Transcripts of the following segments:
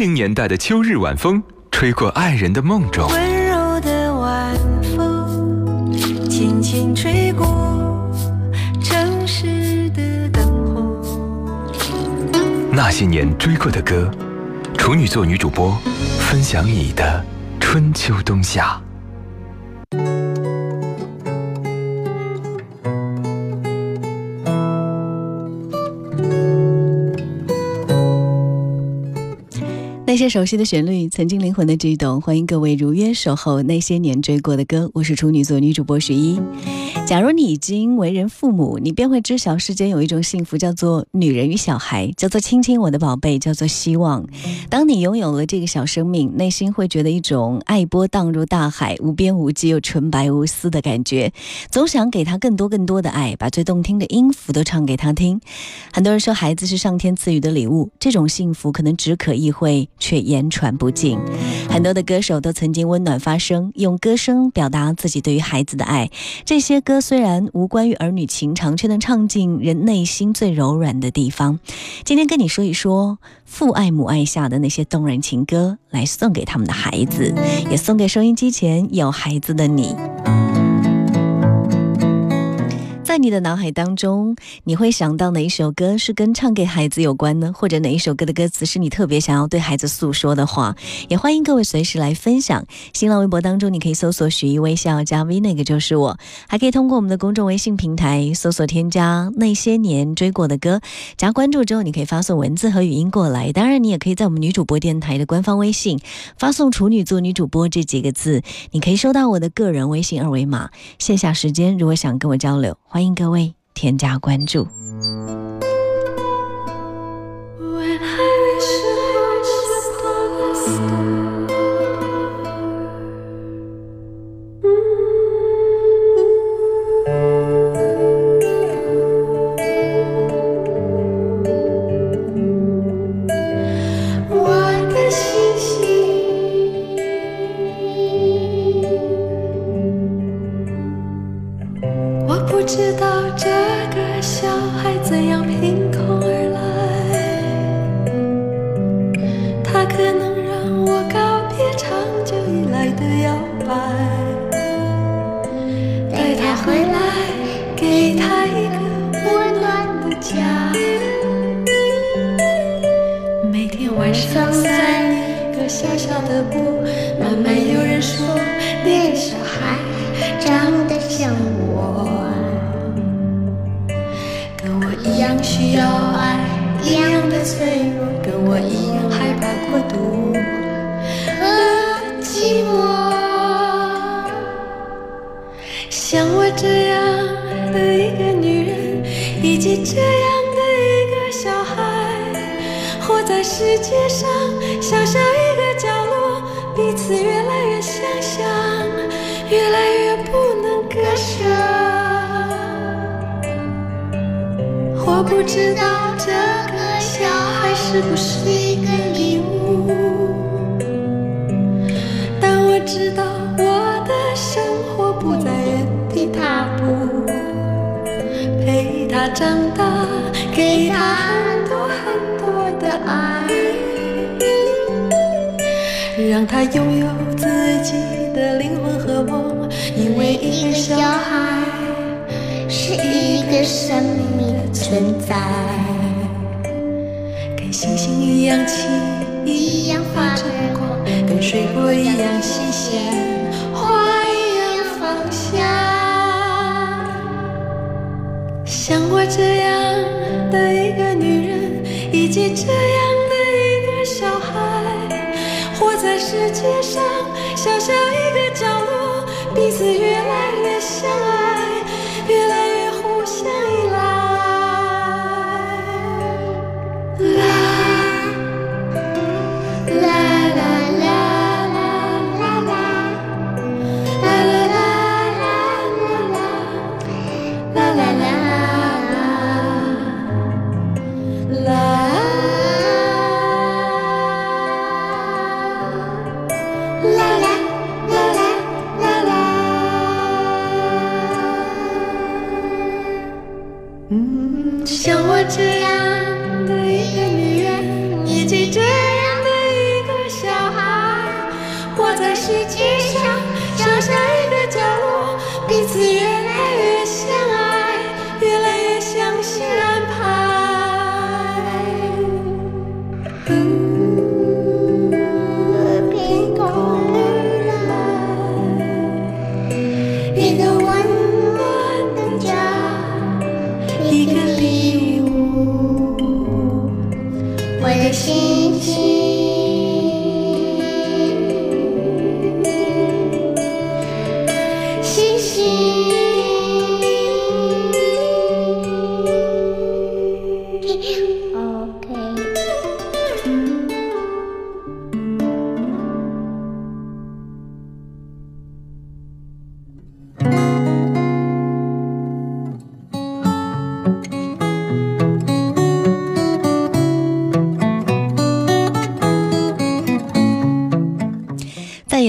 零年代的秋日晚风，吹过爱人的梦中。温柔的晚风，轻轻吹过城市的灯火。那些年追过的歌，处女座女主播分享你的春秋冬夏。那些熟悉的旋律，曾经灵魂的悸动，欢迎各位如约守候那些年追过的歌。我是处女座女主播十一。假如你已经为人父母，你便会知晓世间有一种幸福，叫做女人与小孩，叫做亲亲我的宝贝，叫做希望。当你拥有了这个小生命，内心会觉得一种爱波荡入大海，无边无际又纯白无私的感觉，总想给他更多更多的爱，把最动听的音符都唱给他听。很多人说孩子是上天赐予的礼物，这种幸福可能只可意会，却言传不尽。很多的歌手都曾经温暖发声，用歌声表达自己对于孩子的爱。这些歌虽然无关于儿女情长，却能唱进人内心最柔软的地方。今天跟你说一说父爱母爱下的那些动人情歌，来送给他们的孩子，也送给收音机前有孩子的你。在你的脑海当中，你会想到哪一首歌是跟唱给孩子有关呢？或者哪一首歌的歌词是你特别想要对孩子诉说的话？也欢迎各位随时来分享。新浪微博当中，你可以搜索“许一微笑”加 V，那个就是我。还可以通过我们的公众微信平台搜索添加“那些年追过的歌”，加关注之后，你可以发送文字和语音过来。当然，你也可以在我们女主播电台的官方微信发送“处女座女主播”这几个字，你可以收到我的个人微信二维码。线下时间，如果想跟我交流，欢欢迎各位添加关注。这个小孩我这样的一个女人，以及这样的一个小孩，活在世界上小小一个角落，彼此越来越相像，越来越不能割舍。我不知道这个小孩是不是让他拥有自己的灵魂和梦，因为一个小孩。是一个生命的存在，跟星星一样轻，一样发着光，跟水果一样新鲜，花一样芳香。像我这样的一个女人，以及这样世界上小小一个角落，彼此越来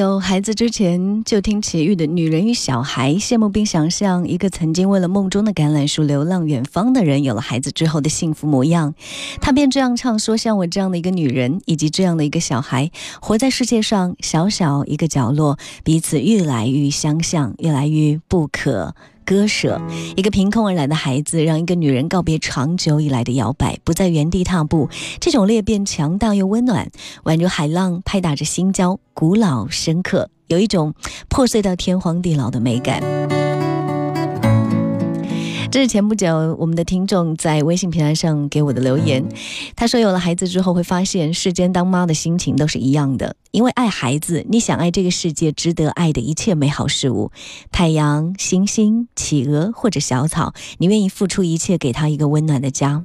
有孩子之前就听齐豫的《女人与小孩》，羡慕并想象一个曾经为了梦中的橄榄树流浪远方的人，有了孩子之后的幸福模样。他便这样唱说：“像我这样的一个女人，以及这样的一个小孩，活在世界上小小一个角落，彼此越来越相像，越来越不可。”割舍，一个凭空而来的孩子，让一个女人告别长久以来的摇摆，不再原地踏步。这种裂变强大又温暖，宛如海浪拍打着心礁，古老深刻，有一种破碎到天荒地老的美感。这是前不久我们的听众在微信平台上给我的留言。他说，有了孩子之后，会发现世间当妈的心情都是一样的，因为爱孩子，你想爱这个世界值得爱的一切美好事物，太阳、星星、企鹅或者小草，你愿意付出一切给他一个温暖的家。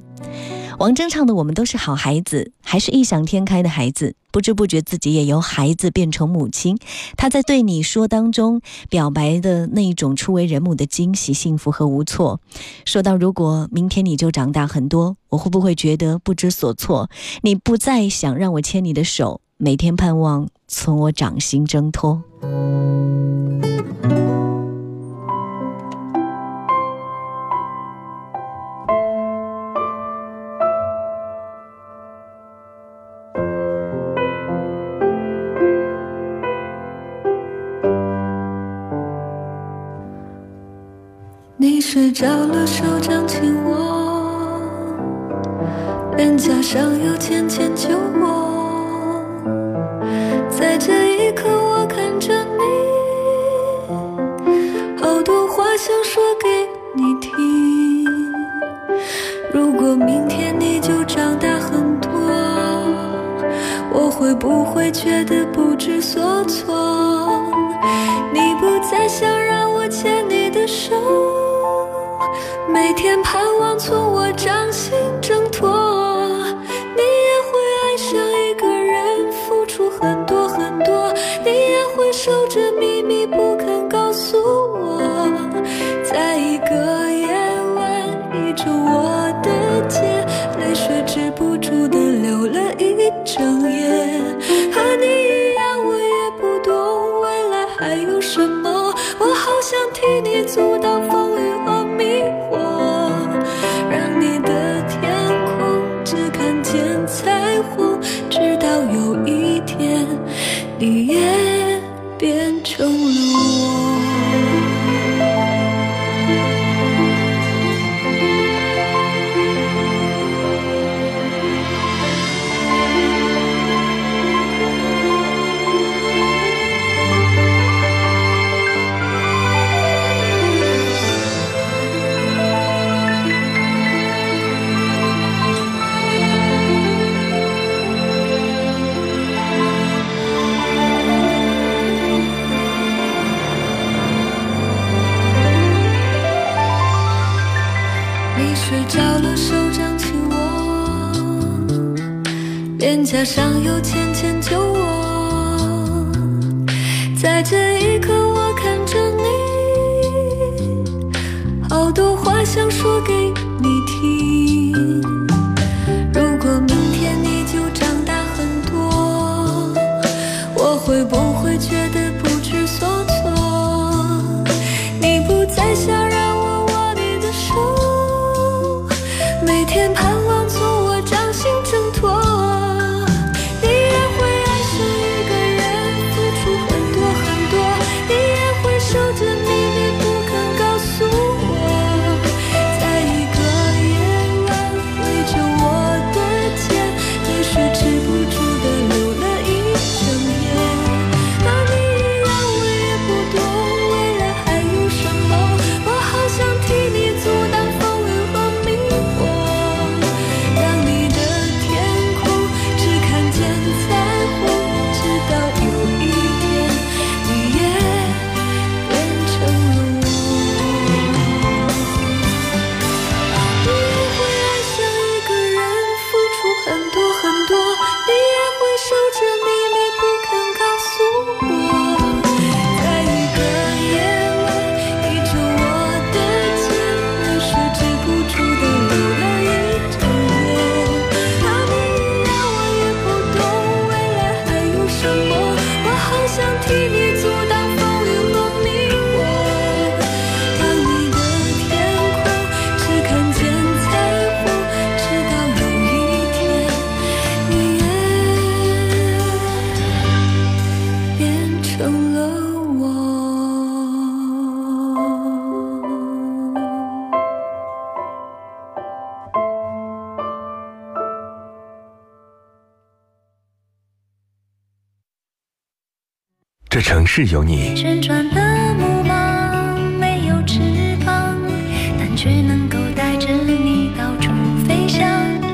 王铮唱的《我们都是好孩子》，还是异想天开的孩子，不知不觉自己也由孩子变成母亲。他在对你说当中表白的那一种初为人母的惊喜、幸福和无措。说到如果明天你就长大很多，我会不会觉得不知所措？你不再想让我牵你的手，每天盼望从我掌心挣脱。着了，手掌紧握，脸颊上有浅浅酒窝。在这一刻，我看着你，好多话想说给你听。如果明天你就长大很多，我会不会觉得不知所措？盼望从我掌心挣上有浅浅酒窝。在这一刻，我看着你，好多话想说给你听。想听。这城市有你，旋转的木马没有翅膀，但却能够带着你到处飞翔。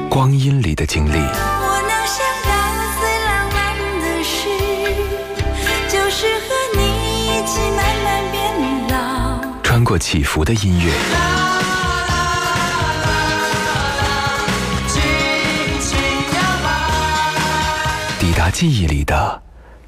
光阴里的经历，我能想到最浪漫的事，就是和你一起慢慢变老。穿过起伏的音乐，抵达记忆里的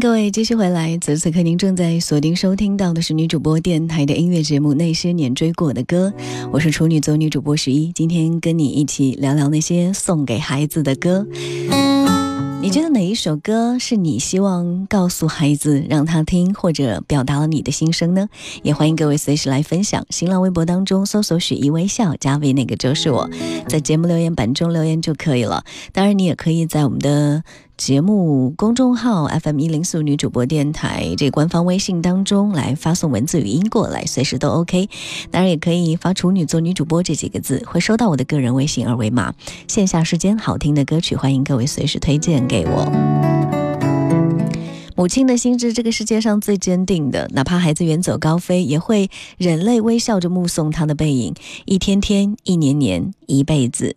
各位继续回来，此时此刻您正在锁定收听到的是女主播电台的音乐节目《那些年追过的歌》，我是处女座女主播十一，今天跟你一起聊聊那些送给孩子的歌。你觉得哪一首歌是你希望告诉孩子让他听，或者表达了你的心声呢？也欢迎各位随时来分享。新浪微博当中搜索“许一微笑”，加为那个就是我，在节目留言板中留言就可以了。当然，你也可以在我们的节目公众号 FM 一零四女主播电台这官方微信当中来发送文字语音过来，随时都 OK。当然，也可以发“处女座女主播”这几个字，会收到我的个人微信二维码。线下时间好听的歌曲，欢迎各位随时推荐给我。母亲的心是这个世界上最坚定的，哪怕孩子远走高飞，也会忍泪微笑着目送他的背影，一天天，一年年，一辈子。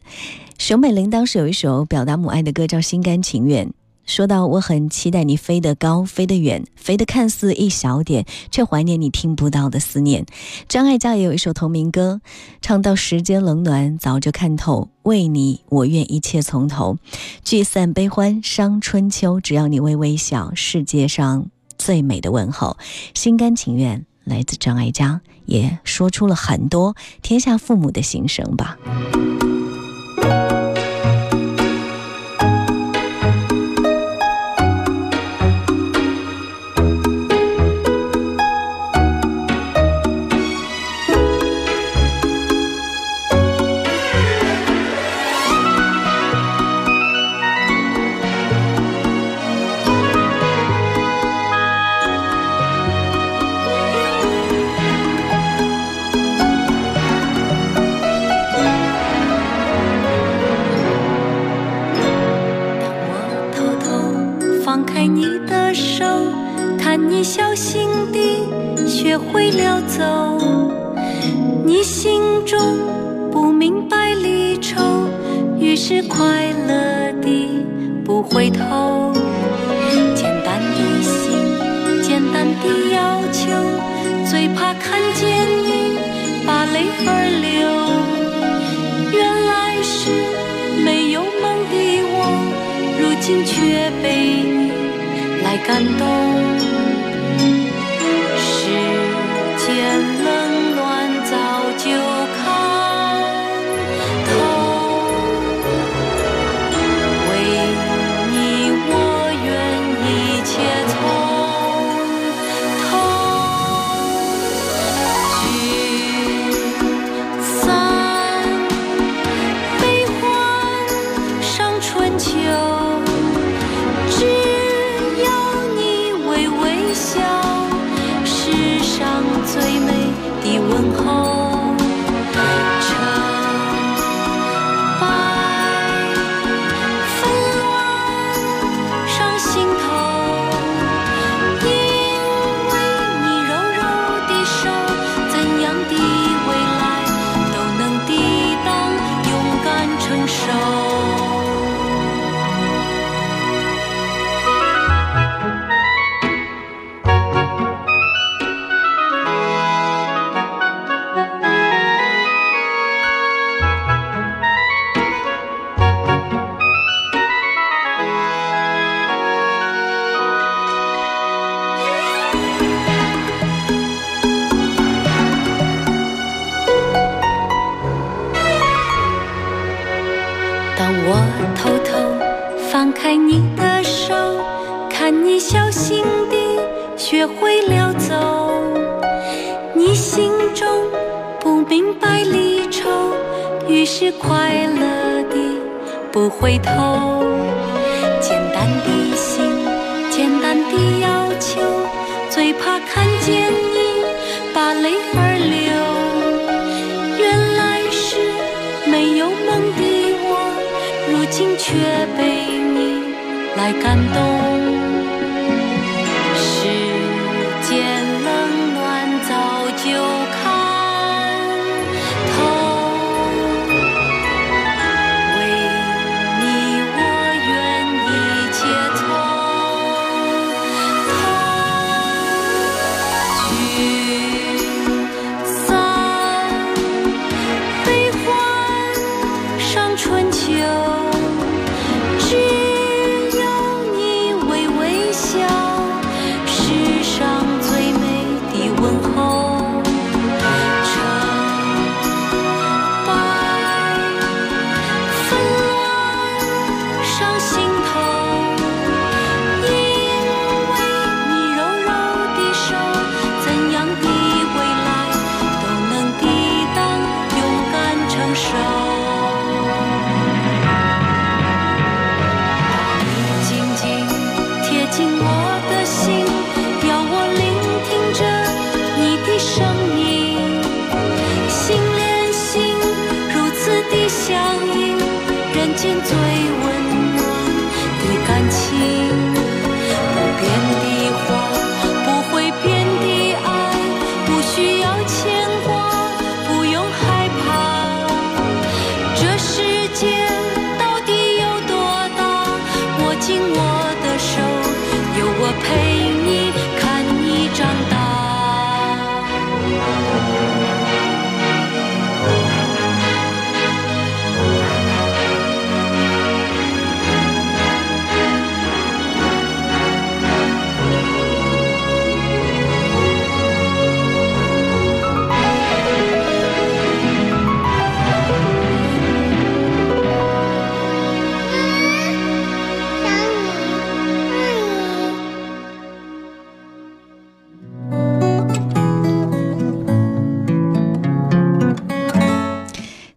熊美玲当时有一首表达母爱的歌，叫《心甘情愿》。说到我很期待你飞得高，飞得远，飞得看似一小点，却怀念你听不到的思念。张艾嘉也有一首同名歌，唱到时间冷暖早就看透，为你我愿一切从头，聚散悲欢伤春秋，只要你微微笑，世界上最美的问候，心甘情愿。来自张艾嘉，也说出了很多天下父母的心声吧。简单的心，简单的要求，最怕看见你把泪儿流。原来是没有梦的我，如今却被你来感动。秋，只要你微微笑，世上最美的问候。是快乐的不回头。简单的心，简单的要求，最怕看见你把泪儿流。原来是没有梦的我，如今却被你来感动。需要钱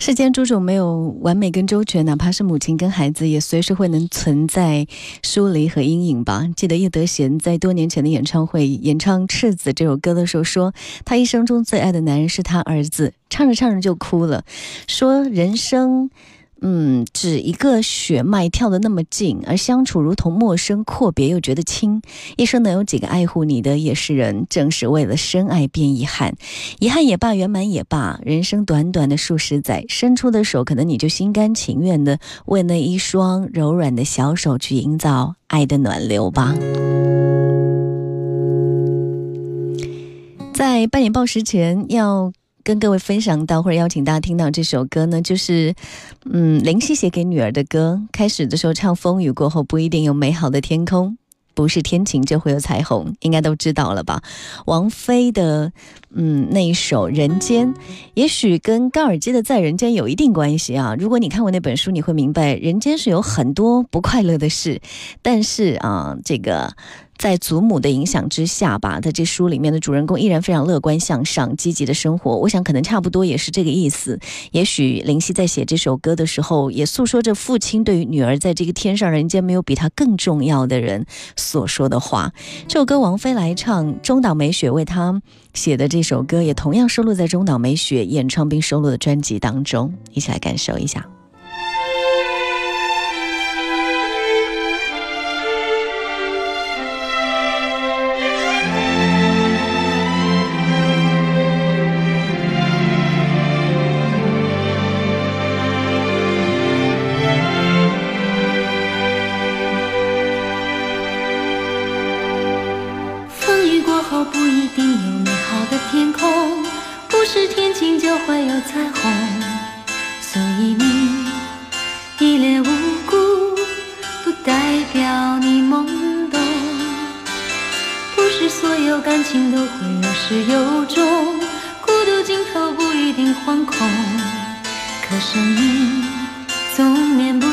世间诸种没有完美跟周全，哪怕是母亲跟孩子，也随时会能存在疏离和阴影吧。记得叶德娴在多年前的演唱会演唱《赤子》这首歌的时候说，她一生中最爱的男人是她儿子，唱着唱着就哭了，说人生。嗯，只一个血脉跳得那么近，而相处如同陌生，阔别又觉得亲。一生能有几个爱护你的也是人，正是为了深爱变遗憾，遗憾也罢，圆满也罢，人生短短的数十载，伸出的手，可能你就心甘情愿的为那一双柔软的小手去营造爱的暖流吧。在半年报时前要。跟各位分享到或者邀请大家听到这首歌呢，就是，嗯，林夕写给女儿的歌。开始的时候唱风雨过后不一定有美好的天空，不是天晴就会有彩虹，应该都知道了吧？王菲的，嗯，那一首《人间》，也许跟高尔基的《在人间》有一定关系啊。如果你看过那本书，你会明白，人间是有很多不快乐的事，但是啊，这个。在祖母的影响之下吧，在这书里面的主人公依然非常乐观向上、积极的生活。我想可能差不多也是这个意思。也许林夕在写这首歌的时候，也诉说着父亲对于女儿在这个天上人间没有比他更重要的人所说的话。这首歌王菲来唱，中岛美雪为他写的这首歌也同样收录在中岛美雪演唱并收录的专辑当中，一起来感受一下。代表你懵懂。不是所有感情都会有始有终，孤独尽头不一定惶恐。可生命总免不